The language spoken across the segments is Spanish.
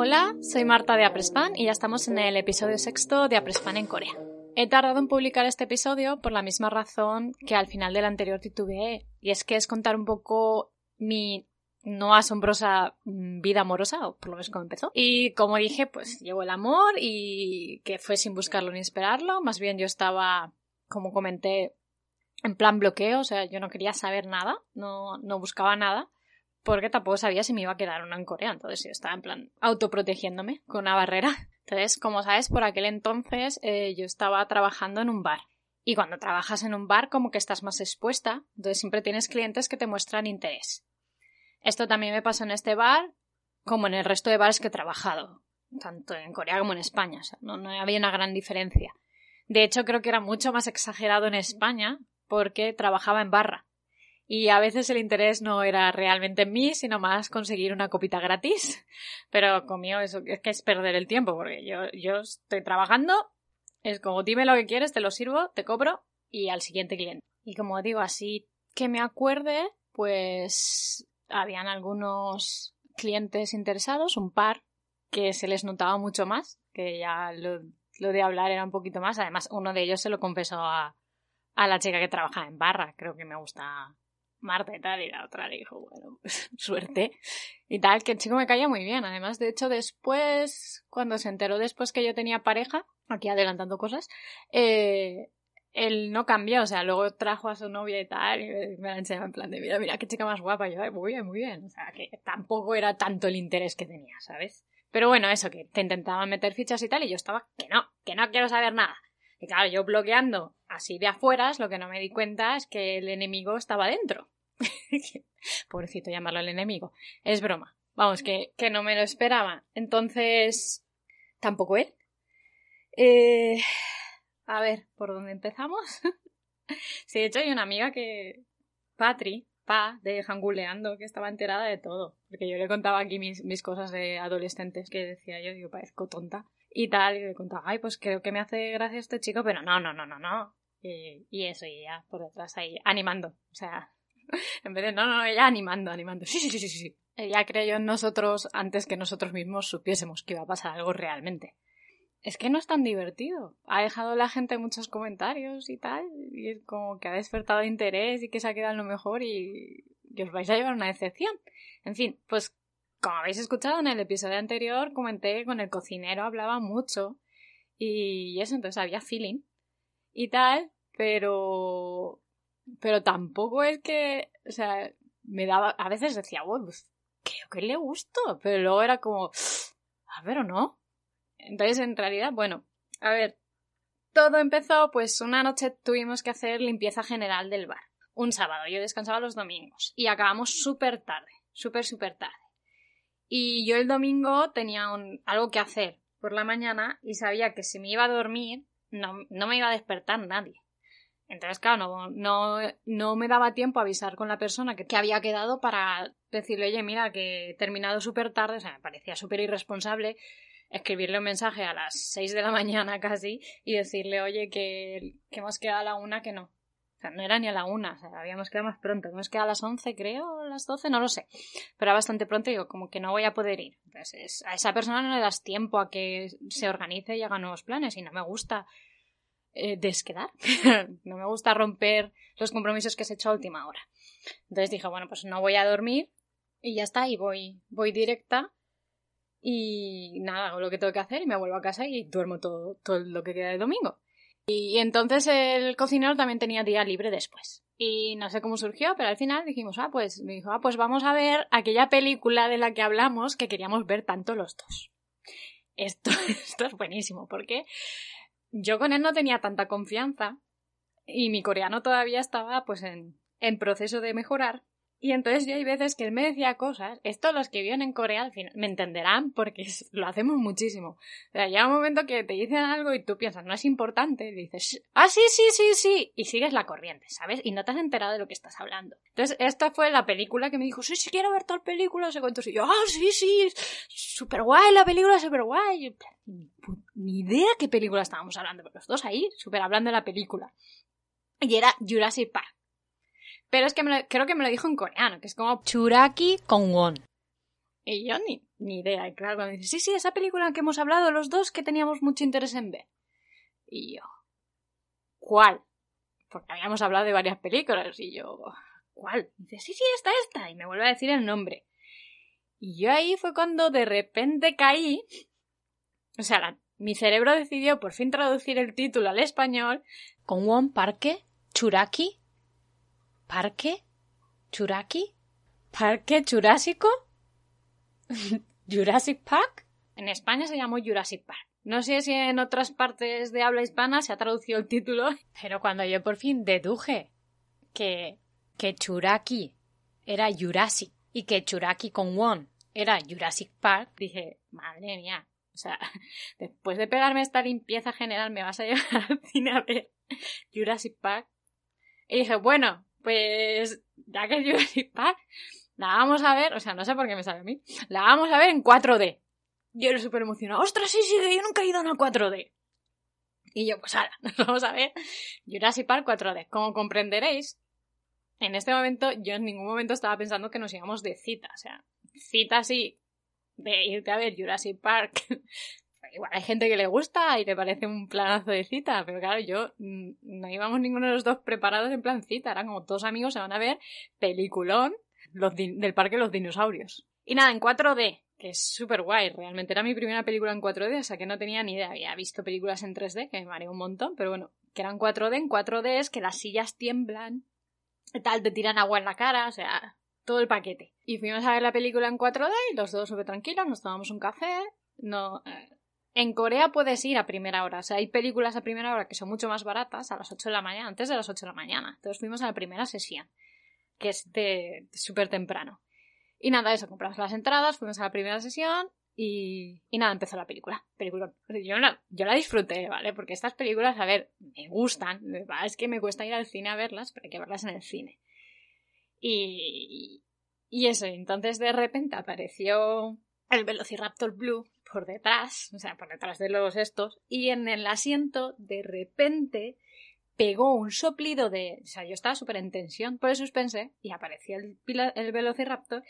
Hola, soy Marta de Aprespan y ya estamos en el episodio sexto de Aprespan en Corea. He tardado en publicar este episodio por la misma razón que al final del anterior titubeé, y es que es contar un poco mi no asombrosa mm, vida amorosa, o por lo menos como empezó. Y como dije, pues llegó el amor y que fue sin buscarlo ni esperarlo, más bien yo estaba, como comenté, en plan bloqueo, o sea, yo no quería saber nada, no, no buscaba nada porque tampoco sabía si me iba a quedar una en Corea. Entonces yo estaba en plan autoprotegiéndome con una barrera. Entonces, como sabes, por aquel entonces eh, yo estaba trabajando en un bar. Y cuando trabajas en un bar, como que estás más expuesta, entonces siempre tienes clientes que te muestran interés. Esto también me pasó en este bar, como en el resto de bares que he trabajado, tanto en Corea como en España. O sea, no, no había una gran diferencia. De hecho, creo que era mucho más exagerado en España porque trabajaba en barra y a veces el interés no era realmente en mí, sino más conseguir una copita gratis. Pero conmigo eso es que es perder el tiempo, porque yo, yo estoy trabajando, es como dime lo que quieres, te lo sirvo, te cobro y al siguiente cliente. Y como digo, así que me acuerde, pues habían algunos clientes interesados, un par que se les notaba mucho más, que ya lo, de hablar era un poquito más. Además, uno de ellos se lo confesó a, a la chica que trabaja en barra. Creo que me gusta Marta y tal, y la otra le dijo, bueno, suerte. Y tal, que el chico me caía muy bien. Además, de hecho, después, cuando se enteró después que yo tenía pareja, aquí adelantando cosas, eh, él no cambió, o sea, luego trajo a su novia y tal, y me la enseñaba en plan de, mira, mira qué chica más guapa, yo, muy bien, muy bien. O sea, que tampoco era tanto el interés que tenía, ¿sabes? Pero bueno, eso, que te intentaban meter fichas y tal, y yo estaba, que no, que no quiero saber nada. Y claro, yo bloqueando así de afueras, lo que no me di cuenta es que el enemigo estaba dentro. Pobrecito llamarlo el enemigo. Es broma. Vamos, que, que no me lo esperaba. Entonces, tampoco él. Eh, a ver, ¿por dónde empezamos? sí, de hecho hay una amiga que... Patri, Pa, de Janguleando, que estaba enterada de todo. Porque yo le contaba aquí mis, mis cosas de adolescentes que decía yo, digo, parezco tonta y tal, y le contaba, ay, pues creo que me hace gracia este chico, pero no, no, no, no, no. Y, eso, y ya por detrás ahí, animando. O sea, en vez de no, no, ella animando, animando. Sí, sí, sí, sí, sí. Ella creyó en nosotros antes que nosotros mismos supiésemos que iba a pasar algo realmente. Es que no es tan divertido. Ha dejado la gente muchos comentarios y tal, y es como que ha despertado interés y que se ha quedado lo mejor y, y os vais a llevar una decepción. En fin, pues como habéis escuchado en el episodio anterior, comenté que con el cocinero hablaba mucho y eso, entonces había feeling y tal, pero pero tampoco es que, o sea, me daba, a veces decía, bueno, pues creo que le gustó, pero luego era como, a ver o no. Entonces, en realidad, bueno, a ver, todo empezó, pues una noche tuvimos que hacer limpieza general del bar. Un sábado, yo descansaba los domingos y acabamos súper tarde, súper, súper tarde. Y yo el domingo tenía algo que hacer por la mañana y sabía que si me iba a dormir no, no me iba a despertar nadie. Entonces, claro, no, no, no me daba tiempo a avisar con la persona que, que había quedado para decirle, oye, mira, que he terminado súper tarde, o sea, me parecía súper irresponsable escribirle un mensaje a las seis de la mañana casi y decirle, oye, que, que hemos quedado a la una, que no. O sea, no era ni a la una, o sea, habíamos quedado más pronto. Hemos quedado a las once, creo, a las doce, no lo sé. Pero era bastante pronto y digo, como que no voy a poder ir. Entonces, a esa persona no le das tiempo a que se organice y haga nuevos planes y no me gusta eh, desquedar. no me gusta romper los compromisos que se he hecho a última hora. Entonces dije, bueno, pues no voy a dormir y ya está, y voy, voy directa y nada, hago lo que tengo que hacer y me vuelvo a casa y duermo todo, todo lo que queda de domingo. Y entonces el cocinero también tenía día libre después. Y no sé cómo surgió, pero al final dijimos, ah, pues, me dijo, ah, pues vamos a ver aquella película de la que hablamos que queríamos ver tanto los dos. Esto, esto es buenísimo, porque yo con él no tenía tanta confianza y mi coreano todavía estaba pues en, en proceso de mejorar Y entonces yo hay veces que él me decía cosas, esto los que viven en Corea al final me entenderán porque lo hacemos muchísimo. O sea, llega un momento que te dicen algo y tú piensas, no es importante, dices, ah, sí, sí, sí, sí, y sigues la corriente, ¿sabes? Y no te has enterado de lo que estás hablando. Entonces, esta fue la película que me dijo, sí, sí, quiero ver tal película, se cuento, y yo, ah, sí, sí, súper guay, la película súper guay. Ni idea qué película estábamos hablando, pero los dos ahí, súper hablando de la película. Y era Jurassic Park. Pero es que creo que me lo dijo en coreano, que es como Churaki con Won. Y yo ni, ni idea. Y claro, cuando dice, sí, sí, esa película que hemos hablado los dos que teníamos mucho interés en ver. Y yo, ¿cuál? Porque habíamos hablado de varias películas. Y yo, ¿cuál? Y dice, sí, sí, esta, esta. Y me vuelve a decir el nombre. Y yo ahí fue cuando de repente caí. O sea, mi cerebro decidió por fin traducir el título al español con Won Parque Churaki ¿Parque? ¿Churaki? ¿Parque Jurásico? ¿Jurassic Park? En España se llamó Jurassic Park. No sé si en otras partes de habla hispana se ha traducido el título, pero cuando yo por fin deduje que, que Churaki era Jurassic y que Churaki con Won era Jurassic Park, dije, madre mía, o sea, después de pegarme esta limpieza general me vas a llevar al cine a ver Jurassic Park. Y dije, bueno, pues ya que Jurassic Park, la vamos a ver, o sea, no sé por qué me sale a mí, la vamos a ver en 4D. Yo era súper emocionado, ostras, sí, sí, yo nunca he ido a una 4D. Y yo, pues ahora, nos vamos a ver Jurassic Park 4D. Como comprenderéis, en este momento yo en ningún momento estaba pensando que nos íbamos de cita, o sea, cita sí, de irte a ver Jurassic Park igual hay gente que le gusta y le parece un planazo de cita, pero claro, yo mm, no íbamos ninguno de los dos preparados en plan cita, eran como dos amigos se van a ver peliculón del Parque de los Dinosaurios. Y nada, en 4D, que es súper guay, realmente era mi primera película en 4D, o sea que no tenía ni idea, había visto películas en 3D, que me mareó un montón, pero bueno, que eran 4D, en 4D es que las sillas tiemblan, tal, te tiran agua en la cara, o sea, todo el paquete. Y fuimos a ver la película en 4D y los dos súper tranquilos, nos tomamos un café, no, eh, en Corea puedes ir a primera hora. O sea, hay películas a primera hora que son mucho más baratas, a las 8 de la mañana, antes de las 8 de la mañana. Entonces fuimos a la primera sesión, que es de súper temprano. Y nada, eso, compramos las entradas, fuimos a la primera sesión y, y nada, empezó la película. película yo, la, yo la disfruté, ¿vale? Porque estas películas, a ver, me gustan. Es que me cuesta ir al cine a verlas, pero hay que verlas en el cine. Y, y eso, entonces de repente apareció el Velociraptor Blue por detrás, o sea, por detrás de los estos, y en el asiento de repente pegó un soplido de... O sea, yo estaba súper en tensión por el suspense y apareció el, el velociraptor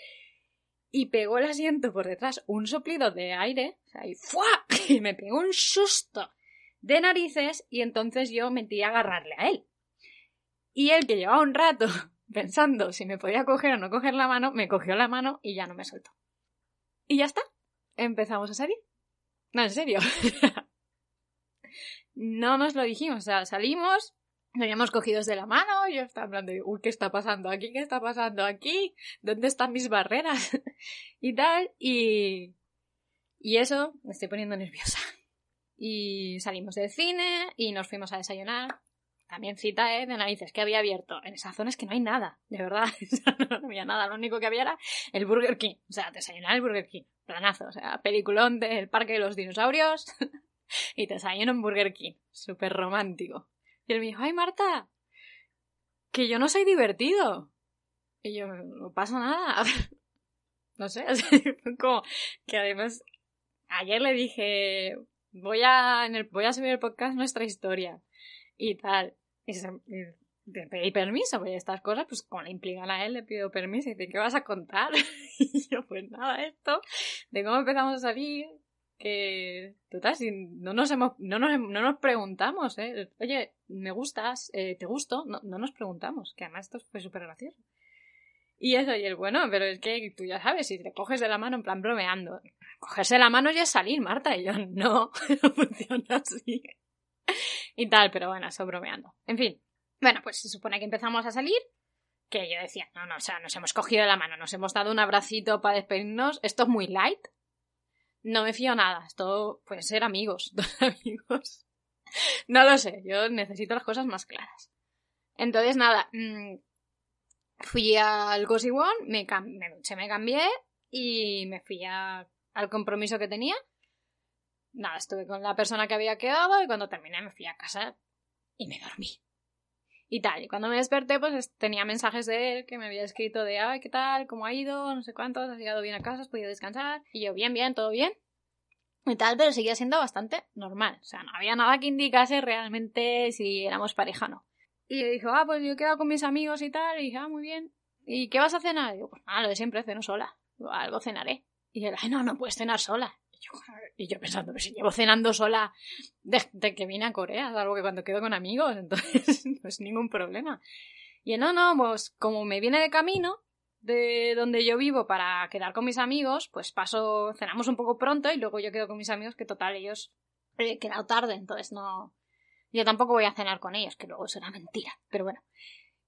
y pegó el asiento por detrás un soplido de aire, o sea, y ¡fua! y me pegó un susto de narices y entonces yo metí a agarrarle a él. Y él que llevaba un rato pensando si me podía coger o no coger la mano, me cogió la mano y ya no me soltó. Y ya está empezamos a salir. No, en serio. no nos lo dijimos, o sea, salimos, nos habíamos cogidos de la mano, yo estaba hablando de, uy, ¿qué está pasando aquí? ¿Qué está pasando aquí? ¿Dónde están mis barreras? y tal, y... Y eso, me estoy poniendo nerviosa. Y salimos del cine y nos fuimos a desayunar. También cita, ¿eh? De narices, que había abierto. En esa zona es que no hay nada, de verdad. no había nada. Lo único que había era el Burger King. O sea, desayunar el Burger King planazo, o sea, peliculón del Parque de los Dinosaurios y te salen en Burger King, súper romántico. Y él me dijo, ay Marta, que yo no soy divertido. Y yo, no pasa nada. no sé, como que además ayer le dije, voy a, en el, voy a subir el podcast nuestra historia y tal. Y se, pedí permiso, porque estas cosas, pues como le implican a él, le pido permiso y dice, ¿qué vas a contar? y yo, pues nada, esto, de cómo empezamos a salir, que, total, si no nos hemos, no nos, no nos preguntamos, eh, oye, me gustas, eh, te gusto, no, no nos preguntamos, que además esto fue súper gracioso. Y eso, y el bueno, pero es que tú ya sabes, si te coges de la mano en plan bromeando, cogerse la mano ya es salir, Marta, y yo, no, no funciona así. Y tal, pero bueno, eso bromeando. En fin, bueno, pues se supone que empezamos a salir, que yo decía, no, no, o sea, nos hemos cogido la mano, nos hemos dado un abracito para despedirnos, esto es muy light. No me fío nada, esto puede ser amigos, dos amigos. No lo sé, yo necesito las cosas más claras. Entonces, nada, mm, fui al Gossip One, me, me me cambié y me fui al compromiso que tenía. Nada, estuve con la persona que había quedado y cuando terminé me fui a casa y me dormí. Y tal, y cuando me desperté pues tenía mensajes de él que me había escrito de, ay, ¿qué tal? ¿Cómo ha ido? No sé cuánto, ¿has llegado bien a casa? ¿Has podido descansar? Y yo, bien, bien, todo bien. Y tal, pero seguía siendo bastante normal. O sea, no había nada que indicase realmente si éramos pareja o no. Y yo dije, ah, pues yo he quedado con mis amigos y tal. Y dije, ah, muy bien. ¿Y qué vas a cenar? Y digo, pues nada, lo de siempre, ceno sola. algo cenaré. Y él, ay, no, no puedes cenar sola. Y yo, pensando, pero si llevo cenando sola desde que vine a Corea, algo que cuando quedo con amigos, entonces no es ningún problema. Y no, no, pues como me viene de camino, de donde yo vivo para quedar con mis amigos, pues paso, cenamos un poco pronto y luego yo quedo con mis amigos que total ellos he quedado tarde, entonces no, yo tampoco voy a cenar con ellos, que luego será mentira. Pero bueno.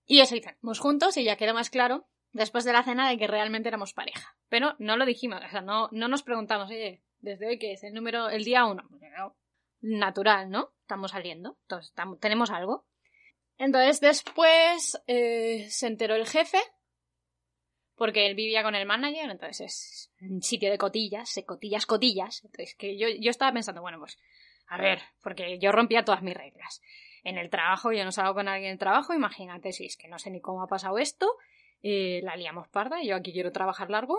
Y eso hicimos juntos y ya quedó más claro después de la cena de que realmente éramos pareja. Pero no lo dijimos, o sea, no, no nos preguntamos, oye, ¿desde hoy qué es? El número, el día uno. Natural, ¿no? Estamos saliendo, entonces tenemos algo. Entonces después eh, se enteró el jefe, porque él vivía con el manager, entonces es un sitio de cotillas, cotillas, cotillas. Entonces que yo, yo estaba pensando, bueno, pues a ver, porque yo rompía todas mis reglas. En el trabajo, yo no salgo con alguien en el trabajo, imagínate si es que no sé ni cómo ha pasado esto, eh, la liamos parda, yo aquí quiero trabajar largo,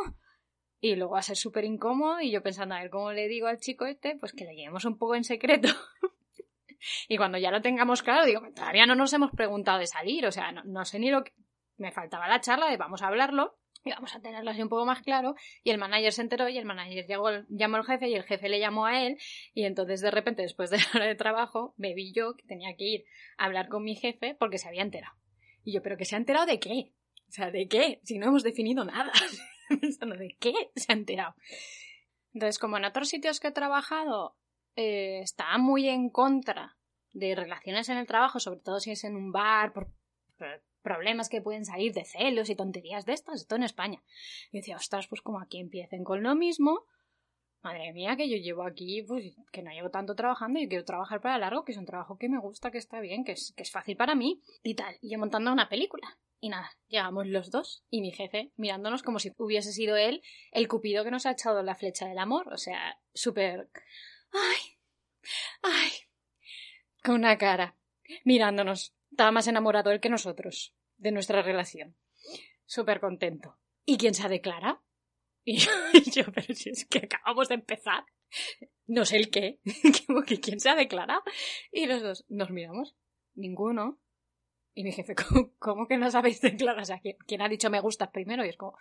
y luego va a ser súper incómodo, y yo pensando, a ver cómo le digo al chico este, pues que le llevemos un poco en secreto. y cuando ya lo tengamos claro, digo, todavía no nos hemos preguntado de salir, o sea, no, no sé ni lo que... Me faltaba la charla de vamos a hablarlo, y vamos a tenerlo así un poco más claro. Y el manager se enteró y el manager llegó, llamó al jefe y el jefe le llamó a él. Y entonces de repente, después de la hora de trabajo, me vi yo que tenía que ir a hablar con mi jefe porque se había enterado. Y yo, ¿pero que se ha enterado de qué? O sea, ¿de qué? Si no hemos definido nada. ¿de qué se ha enterado? Entonces, como en otros sitios que he trabajado, eh, está muy en contra de relaciones en el trabajo, sobre todo si es en un bar, por problemas que pueden salir de celos y tonterías de estas, esto en España. Y decía, ostras, pues como aquí empiecen con lo mismo, madre mía, que yo llevo aquí, pues que no llevo tanto trabajando y quiero trabajar para largo, que es un trabajo que me gusta, que está bien, que es, que es fácil para mí y tal. Y yo montando una película. Y nada, llegamos los dos y mi jefe mirándonos como si hubiese sido él el cupido que nos ha echado la flecha del amor. O sea, súper... ¡Ay! ¡Ay! Con una cara mirándonos estaba más enamorado él que nosotros de nuestra relación. Súper contento. ¿Y quién se ha declarado? Y yo, pero si es que acabamos de empezar. No sé el qué. ¿Quién se ha declarado? Y los dos nos miramos. Ninguno. Y mi jefe, ¿cómo, que no sabéis declarar? O sea, ¿quién, ha dicho me gustas primero? Y es como,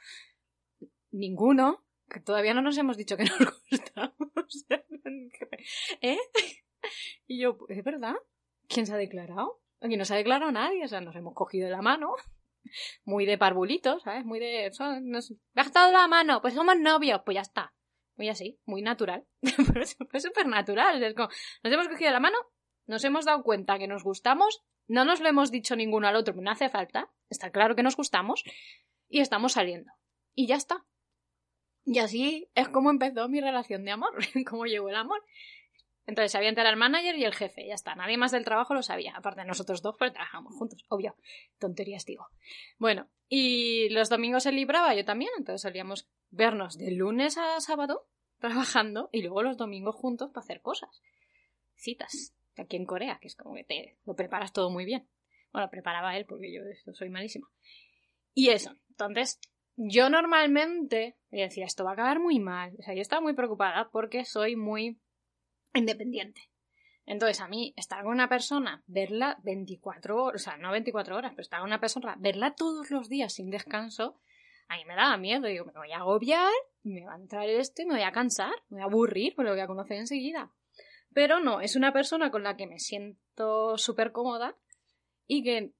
ninguno. Que todavía no nos hemos dicho que nos gustamos. ¿Eh? Y yo, ¿es verdad? ¿Quién se ha declarado? Aquí no se ha declarado nadie, o sea, nos hemos cogido de la mano. Muy de parvulitos, ¿sabes? Muy de. nos, ¿Me has dado la mano? Pues somos novios, pues ya está. Muy así, muy natural. Fue súper natural. Es como, nos hemos cogido de la mano, nos hemos dado cuenta que nos gustamos, no nos lo hemos dicho ninguno al otro, no hace falta. Está claro que nos gustamos y estamos saliendo. Y ya está. Y así es como empezó mi relación de amor, como llegó el amor. Entonces sabía enterar el manager y el jefe, ya está. Nadie más del trabajo lo sabía, aparte nosotros dos, pues trabajamos juntos, obvio. Tonterías digo. Bueno, y los domingos se libraba yo también, entonces solíamos vernos de lunes a sábado trabajando y luego los domingos juntos para hacer cosas. Citas, aquí en Corea, que es como que te lo preparas todo muy bien. Bueno, preparaba él porque yo soy malísima. Y eso, entonces yo normalmente decía, esto va a acabar muy mal. O sea, yo estaba muy preocupada porque soy muy independiente. Entonces, a mí, estar con una persona, verla 24 horas, o sea, no 24 horas, pero estar con una persona, verla todos los días sin descanso, a mí me daba miedo. Digo, me voy a agobiar, me va a entrar esto y me voy a cansar, me voy a aburrir, pues lo voy a conocer enseguida. Pero no, es una persona con la que me siento súper cómoda y que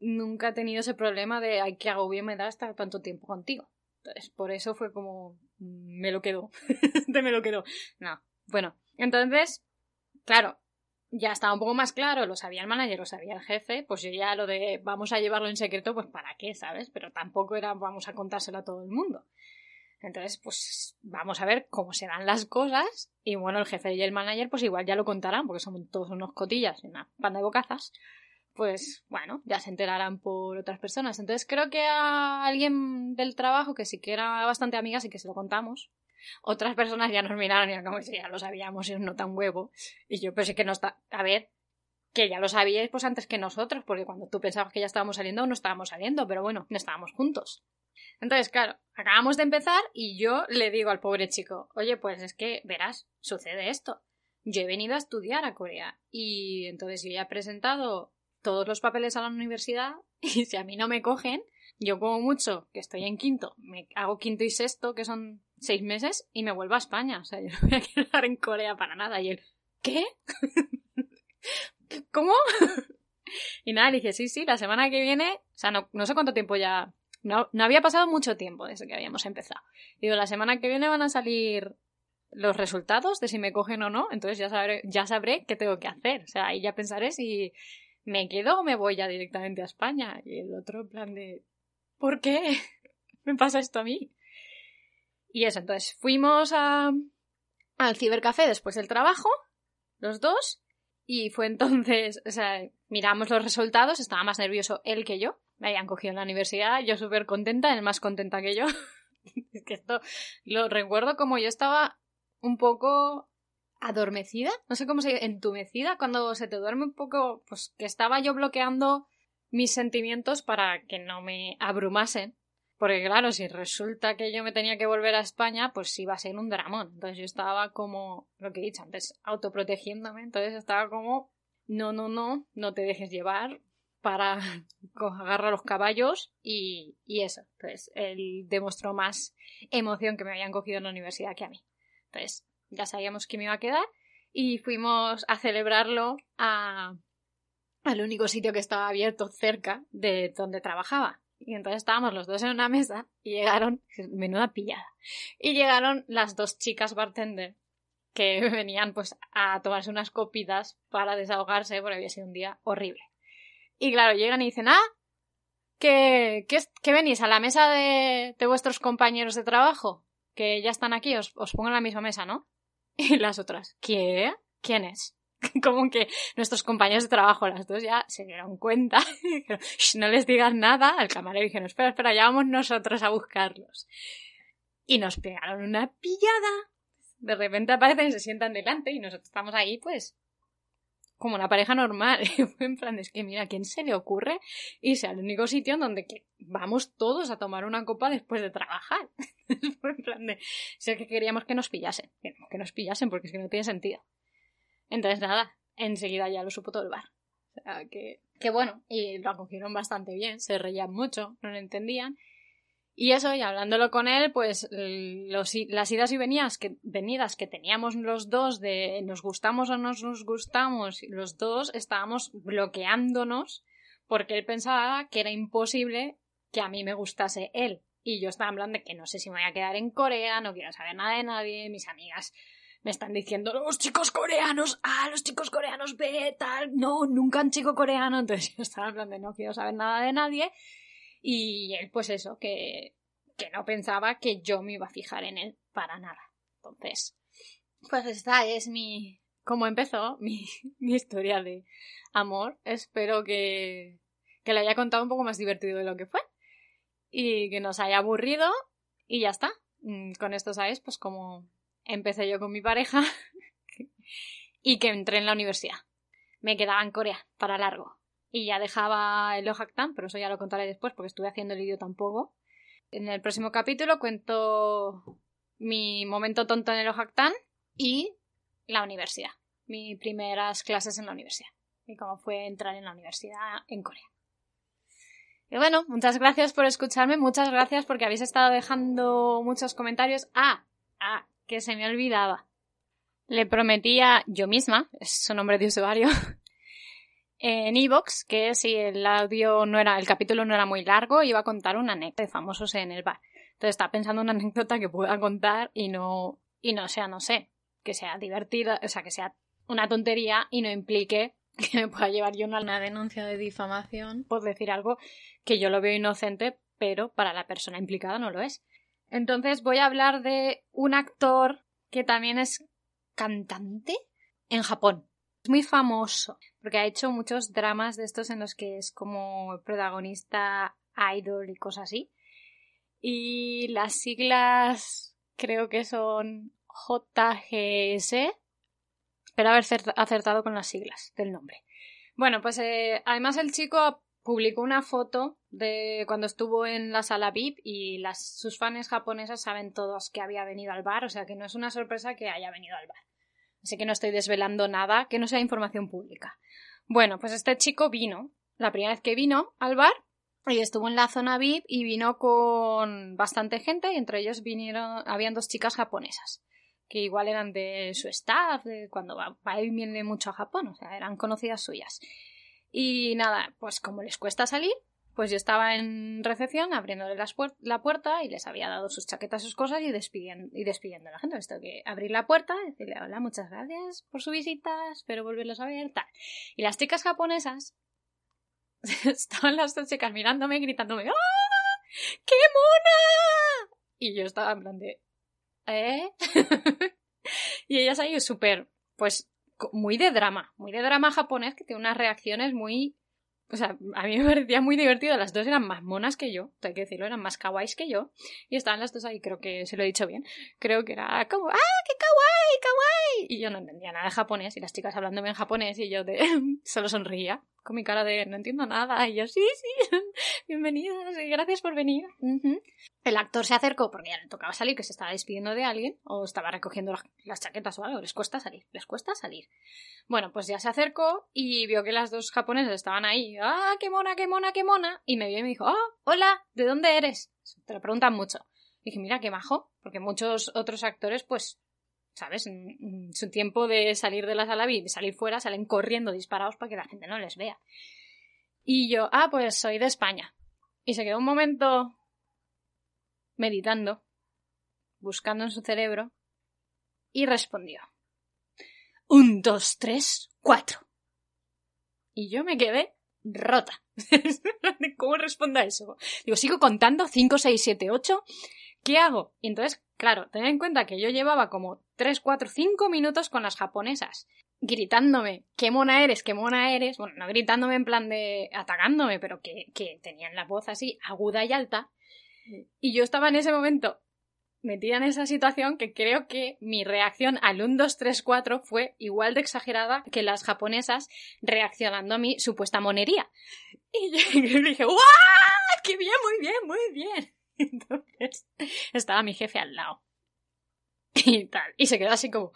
nunca he tenido ese problema de, ay, qué agobio me da estar tanto tiempo contigo. Entonces, por eso fue como, mm, me lo quedo, te me lo quedo. No, bueno, entonces, claro, ya estaba un poco más claro, lo sabía el manager, lo sabía el jefe, pues yo ya lo de vamos a llevarlo en secreto, pues para qué, ¿sabes? Pero tampoco era vamos a contárselo a todo el mundo. Entonces, pues vamos a ver cómo se dan las cosas. Y bueno, el jefe y el manager, pues igual ya lo contarán, porque somos todos unos cotillas una banda de bocazas. pues bueno, ya se enterarán por otras personas. Entonces creo que a alguien del trabajo que sí que era bastante amiga, sí que se lo contamos. Otras personas ya nos miraron y como ya lo sabíamos y no tan huevo. Y yo, pues es que no está. A ver, que ya lo sabíais pues antes que nosotros, porque cuando tú pensabas que ya estábamos saliendo, no estábamos saliendo, pero bueno, no estábamos juntos. Entonces, claro, acabamos de empezar y yo le digo al pobre chico, oye, pues es que, verás, sucede esto. Yo he venido a estudiar a Corea y entonces yo ya he presentado todos los papeles a la universidad y si a mí no me cogen, yo como mucho, que estoy en quinto, me hago quinto y sexto, que son seis meses, y me vuelvo a España. O sea, yo no voy a quedar en Corea para nada. Y él, ¿qué? ¿Cómo? y nada, le dije, sí, sí, la semana que viene, o sea, no, no sé cuánto tiempo ya, no, no había pasado mucho tiempo desde que habíamos empezado. Digo, la semana que viene van a salir los resultados de si me cogen o no, entonces ya sabré, ya sabré qué tengo que hacer. O sea, ahí ya pensaré si me quedo o me voy ya directamente a España. Y el otro en plan de, ¿por qué me pasa esto a mí? Y eso, entonces fuimos al cibercafé después del trabajo, los dos, y fue entonces, o sea, miramos los resultados, estaba más nervioso él que yo. Me habían cogido en la universidad, yo súper contenta, él más contenta que yo. es que esto lo recuerdo como yo estaba un poco adormecida, no sé cómo se entumecida, cuando se te duerme un poco, pues que estaba yo bloqueando mis sentimientos para que no me abrumasen. Porque claro, si resulta que yo me tenía que volver a España, pues iba a ser un dramón. Entonces yo estaba como, lo que he dicho antes, autoprotegiéndome. Entonces estaba como, no, no, no, no te dejes llevar para agarrar los caballos y, y eso. Entonces él demostró más emoción que me habían cogido en la universidad que a mí. Entonces ya sabíamos que me iba a quedar y fuimos a celebrarlo a, al único sitio que estaba abierto cerca de donde trabajaba. Y entonces estábamos los dos en una mesa y llegaron, menuda pillada, y llegaron las dos chicas bartender que venían pues a tomarse unas copitas para desahogarse porque había sido un día horrible. Y claro, llegan y dicen, ah, que, que, venís a la mesa de, de, vuestros compañeros de trabajo, que ya están aquí, os, os pongo en la misma mesa, ¿no? Y las otras, ¿qué? ¿Quién es? como que nuestros compañeros de trabajo, las dos, ya se dieron cuenta. no les digas nada. Al camarero dijeron, espera, espera, ya vamos nosotros a buscarlos. Y nos pegaron una pillada. De repente aparecen y se sientan delante y nosotros estamos ahí, pues, como una pareja normal. en plan, es que mira, ¿a quién se le ocurre irse al único sitio en donde que vamos todos a tomar una copa después de trabajar? En plan de, si que queríamos que nos pillasen. Que nos pillasen porque es que no tiene sentido. Entonces, nada, enseguida ya lo supo todo el bar. O sea, que, que bueno, y lo acogieron bastante bien, se reían mucho, no lo entendían. Y eso, y hablándolo con él, pues las idas y venidas que, venidas que teníamos los dos de nos gustamos o no nos gustamos, los dos estábamos bloqueándonos porque él pensaba que era imposible que a mí me gustase él. Y yo estaba hablando de que no sé si me voy a quedar en Corea, no quiero saber nada de nadie, mis amigas me están diciendo los chicos coreanos, ah, los chicos coreanos, ve, tal, no, nunca un chico coreano. Entonces yo estaba hablando de no quiero saber nada de nadie. Y él, pues eso, que, que no pensaba que yo me iba a fijar en él para nada. Entonces, pues esta es mi, cómo empezó mi, mi historia de amor. Espero que, que le haya contado un poco más divertido de lo que fue. Y que nos haya aburrido. Y ya está. Mm, con esto sabes, pues como empecé yo con mi pareja y que entré en la universidad. Me quedaba en Corea para largo. Y ya dejaba el Ojactan, pero eso ya lo contaré después porque estuve haciendo el idioma tampoco. En el próximo capítulo cuento mi momento tonto en el Ojactan y la universidad. Mis primeras clases en la universidad. Y cómo fue entrar en la universidad en Corea. Y bueno, muchas gracias por escucharme, muchas gracias porque habéis estado dejando muchos comentarios. Ah, ah, que se me olvidaba. Le prometía yo misma, es su nombre de usuario, en Evox, que si el audio no era, el capítulo no era muy largo, iba a contar una anécdota de famosos en el bar. Entonces estaba pensando una anécdota que pueda contar y no, y no sea, no sé, que sea divertida, o sea, que sea una tontería y no implique que me pueda llevar yo una denuncia de difamación por decir algo que yo lo veo inocente, pero para la persona implicada no lo es. Entonces voy a hablar de un actor que también es cantante en Japón. muy famoso porque ha hecho muchos dramas de estos en los que es como protagonista idol y cosas así. Y las siglas creo que son JGS. Espero haber acertado con las siglas del nombre. Bueno, pues eh, además el chico publicó una foto de cuando estuvo en la sala VIP y las, sus fans japonesas saben todos que había venido al bar, o sea que no es una sorpresa que haya venido al bar. Así que no estoy desvelando nada que no sea información pública. Bueno, pues este chico vino, la primera vez que vino al bar, y estuvo en la zona VIP y vino con bastante gente, y entre ellos vinieron, habían dos chicas japonesas, que igual eran de su staff, de cuando va, va viene mucho a Japón, o sea, eran conocidas suyas. Y nada, pues como les cuesta salir, pues yo estaba en recepción abriéndole la puerta y les había dado sus chaquetas, sus cosas y despidiendo, y despidiendo a la gente. Esto que abrir la puerta, decirle hola, muchas gracias por su visita, espero volverlos a ver, tal. Y las chicas japonesas estaban las dos chicas mirándome, gritándome ¡Ah! ¡Qué mona! Y yo estaba en plan de ¿Eh? y ellas ahí súper, pues, muy de drama, muy de drama japonés que tiene unas reacciones muy o sea, a mí me parecía muy divertido. Las dos eran más monas que yo, hay que decirlo, eran más kawaiis que yo. Y estaban las dos ahí, creo que se lo he dicho bien. Creo que era como, ¡ah, qué kawaii, kawaii! Y yo no entendía nada de japonés, y las chicas hablándome en japonés, y yo de solo sonreía con mi cara de no entiendo nada. Y yo, sí, sí, bienvenidas y gracias por venir. El actor se acercó porque ya le tocaba salir, que se estaba despidiendo de alguien, o estaba recogiendo las, chaquetas o algo. Les cuesta salir, les cuesta salir. Bueno, pues ya se acercó y vio que las dos japonesas estaban ahí. ¡Ah, qué mona, qué mona, qué mona! Y me vio y me dijo, ¡ah, hola! ¿De dónde eres? Te lo preguntan mucho. Y dije, mira, qué majo, porque muchos otros actores, pues, ¿sabes? En su tiempo de salir de la sala y salir fuera, salen corriendo disparados para que la gente no les vea. Y yo, ah, pues soy de España. Y se quedó un momento meditando, buscando en su cerebro, y respondió. Un, dos, tres, cuatro. Y yo me quedé rota. ¿Cómo respondo a eso? Digo, sigo contando, cinco, seis, siete, ocho. ¿Qué hago? Y entonces Claro, ten en cuenta que yo llevaba como 3, 4, 5 minutos con las japonesas, gritándome, qué mona eres, qué mona eres, bueno, no gritándome en plan de atacándome, pero que, que tenían la voz así aguda y alta. Y yo estaba en ese momento metida en esa situación que creo que mi reacción al 1, 2, 3, 4 fue igual de exagerada que las japonesas reaccionando a mi supuesta monería. Y yo dije, ¡guau! ¡Qué bien, muy bien, muy bien! Entonces estaba mi jefe al lado. Y tal. Y se quedó así como.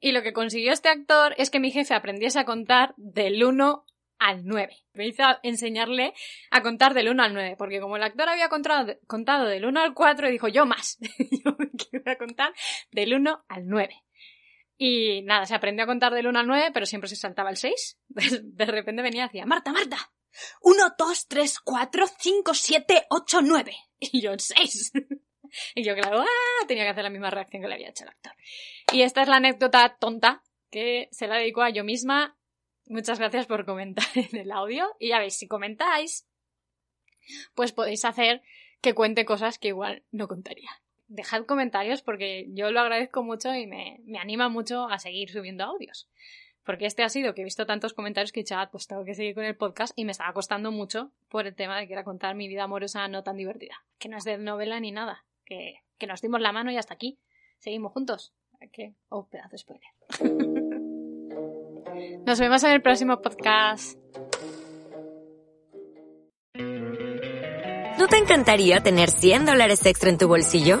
Y lo que consiguió este actor es que mi jefe aprendiese a contar del 1 al 9. Me hizo enseñarle a contar del 1 al 9, porque como el actor había contado, contado del 1 al 4, dijo yo más. yo quiero a contar del 1 al 9. Y nada, se aprendió a contar del 1 al 9, pero siempre se saltaba el 6. De repente venía y decía, Marta, Marta, 1, 2, 3, 4, 5, 7, 8, 9. Y yo, 6. Y yo, claro, ¡ah! tenía que hacer la misma reacción que le había hecho el actor. Y esta es la anécdota tonta que se la dedico a yo misma. Muchas gracias por comentar en el audio. Y ya veis, si comentáis, pues podéis hacer que cuente cosas que igual no contaría. Dejad comentarios porque yo lo agradezco mucho y me, me anima mucho a seguir subiendo audios. Porque este ha sido que he visto tantos comentarios que he dicho, ah, pues tengo que seguir con el podcast y me estaba costando mucho por el tema de que era contar mi vida amorosa no tan divertida. Que no es de novela ni nada. Que, que nos dimos la mano y hasta aquí. Seguimos juntos. Que, oh, pedazo de spoiler. nos vemos en el próximo podcast. ¿No te encantaría tener 100 dólares extra en tu bolsillo?